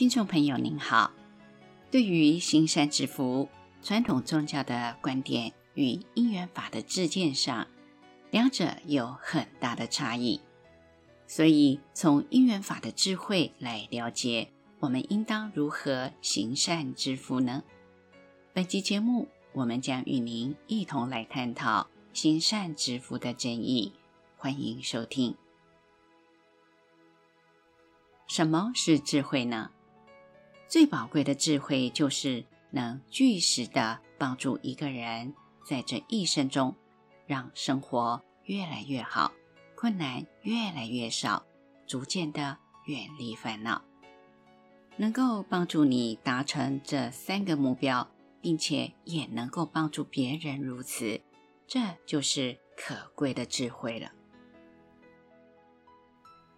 听众朋友您好，对于行善积福，传统宗教的观点与因缘法的知见上，两者有很大的差异。所以，从因缘法的智慧来了解，我们应当如何行善积福呢？本期节目，我们将与您一同来探讨行善积福的真义。欢迎收听。什么是智慧呢？最宝贵的智慧，就是能据实的帮助一个人在这一生中，让生活越来越好，困难越来越少，逐渐的远离烦恼，能够帮助你达成这三个目标，并且也能够帮助别人如此，这就是可贵的智慧了。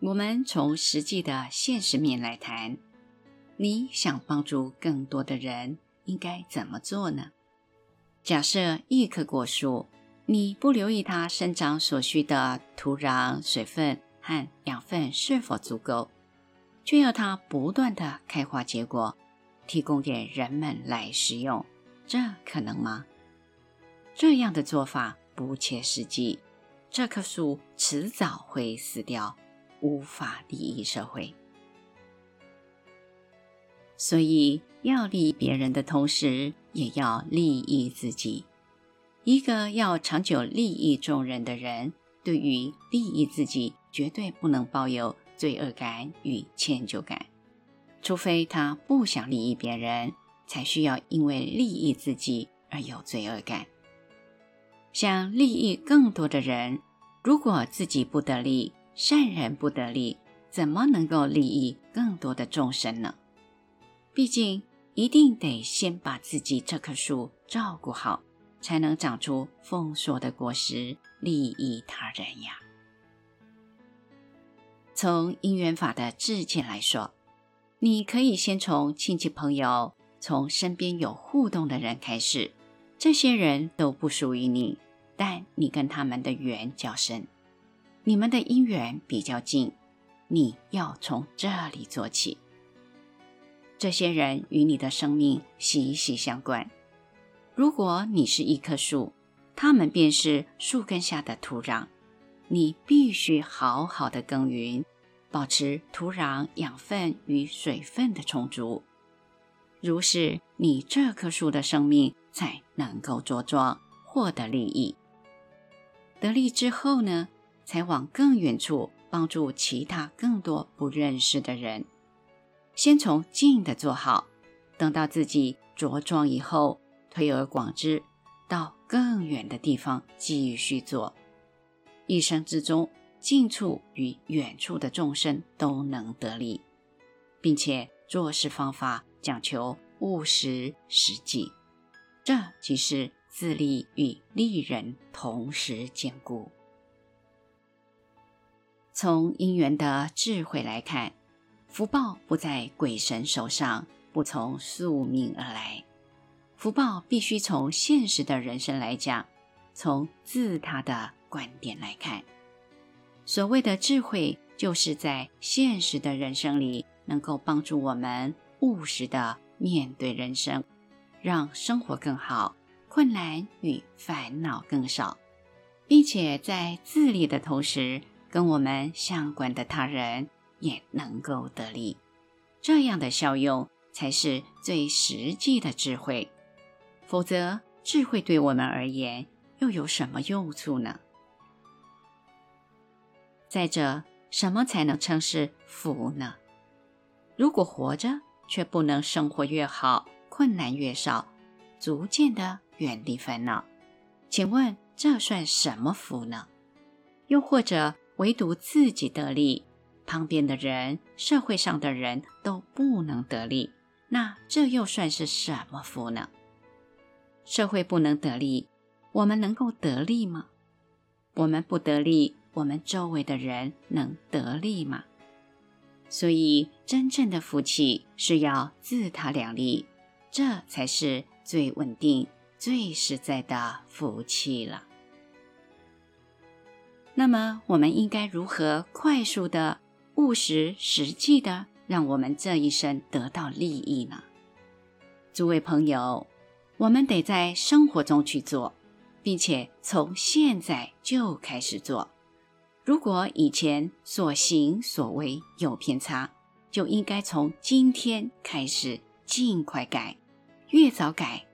我们从实际的现实面来谈。你想帮助更多的人，应该怎么做呢？假设一棵果树，你不留意它生长所需的土壤、水分和养分是否足够，却要它不断地开花结果，提供给人们来食用，这可能吗？这样的做法不切实际，这棵树迟早会死掉，无法利益社会。所以，要利益别人的同时，也要利益自己。一个要长久利益众人的人，对于利益自己，绝对不能抱有罪恶感与歉疚感。除非他不想利益别人，才需要因为利益自己而有罪恶感。想利益更多的人，如果自己不得利，善人不得利，怎么能够利益更多的众生呢？毕竟，一定得先把自己这棵树照顾好，才能长出丰硕的果实，利益他人呀。从因缘法的知见来说，你可以先从亲戚朋友、从身边有互动的人开始，这些人都不属于你，但你跟他们的缘较深，你们的因缘比较近，你要从这里做起。这些人与你的生命息息相关。如果你是一棵树，他们便是树根下的土壤，你必须好好的耕耘，保持土壤养分与水分的充足。如是，你这棵树的生命才能够茁壮，获得利益。得利之后呢，才往更远处帮助其他更多不认识的人。先从近的做好，等到自己茁壮以后，推而广之，到更远的地方继续做。一生之中，近处与远处的众生都能得利，并且做事方法讲求务实实际，这即是自利与利人同时兼顾。从因缘的智慧来看。福报不在鬼神手上，不从宿命而来。福报必须从现实的人生来讲，从自他的观点来看。所谓的智慧，就是在现实的人生里，能够帮助我们务实的面对人生，让生活更好，困难与烦恼更少，并且在自利的同时，跟我们相关的他人。也能够得利，这样的效用才是最实际的智慧。否则，智慧对我们而言又有什么用处呢？再者，什么才能称是福呢？如果活着却不能生活越好，困难越少，逐渐的远离烦恼，请问这算什么福呢？又或者唯独自己得利？旁边的人、社会上的人都不能得利，那这又算是什么福呢？社会不能得利，我们能够得利吗？我们不得利，我们周围的人能得利吗？所以，真正的福气是要自他两利，这才是最稳定、最实在的福气了。那么，我们应该如何快速的？务实实际的让我们这一生得到利益呢？诸位朋友，我们得在生活中去做，并且从现在就开始做。如果以前所行所为有偏差，就应该从今天开始尽快改，越早改，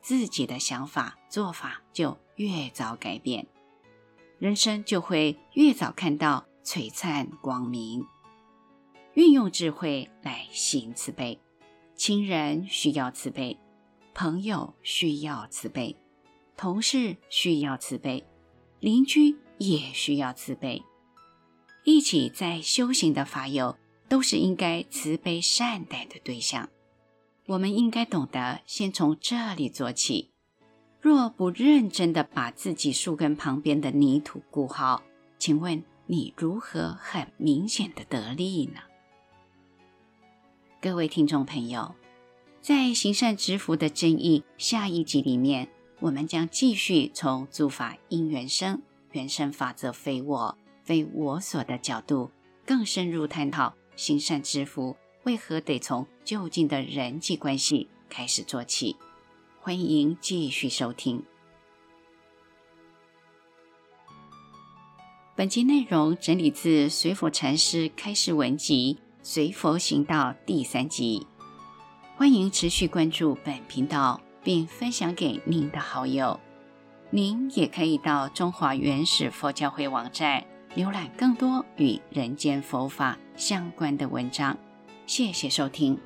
自己的想法做法就越早改变，人生就会越早看到璀璨光明。运用智慧来行慈悲，亲人需要慈悲，朋友需要慈悲，同事需要慈悲，邻居也需要慈悲。一起在修行的法友都是应该慈悲善待的对象。我们应该懂得先从这里做起。若不认真地把自己树根旁边的泥土固好，请问你如何很明显的得利呢？各位听众朋友，在行善积福的真义下一集里面，我们将继续从诸法因缘生、缘生法则非我、非我所的角度，更深入探讨行善积福为何得从就近的人际关系开始做起。欢迎继续收听。本集内容整理自随佛禅师开示文集。随佛行道第三集，欢迎持续关注本频道，并分享给您的好友。您也可以到中华原始佛教会网站浏览更多与人间佛法相关的文章。谢谢收听。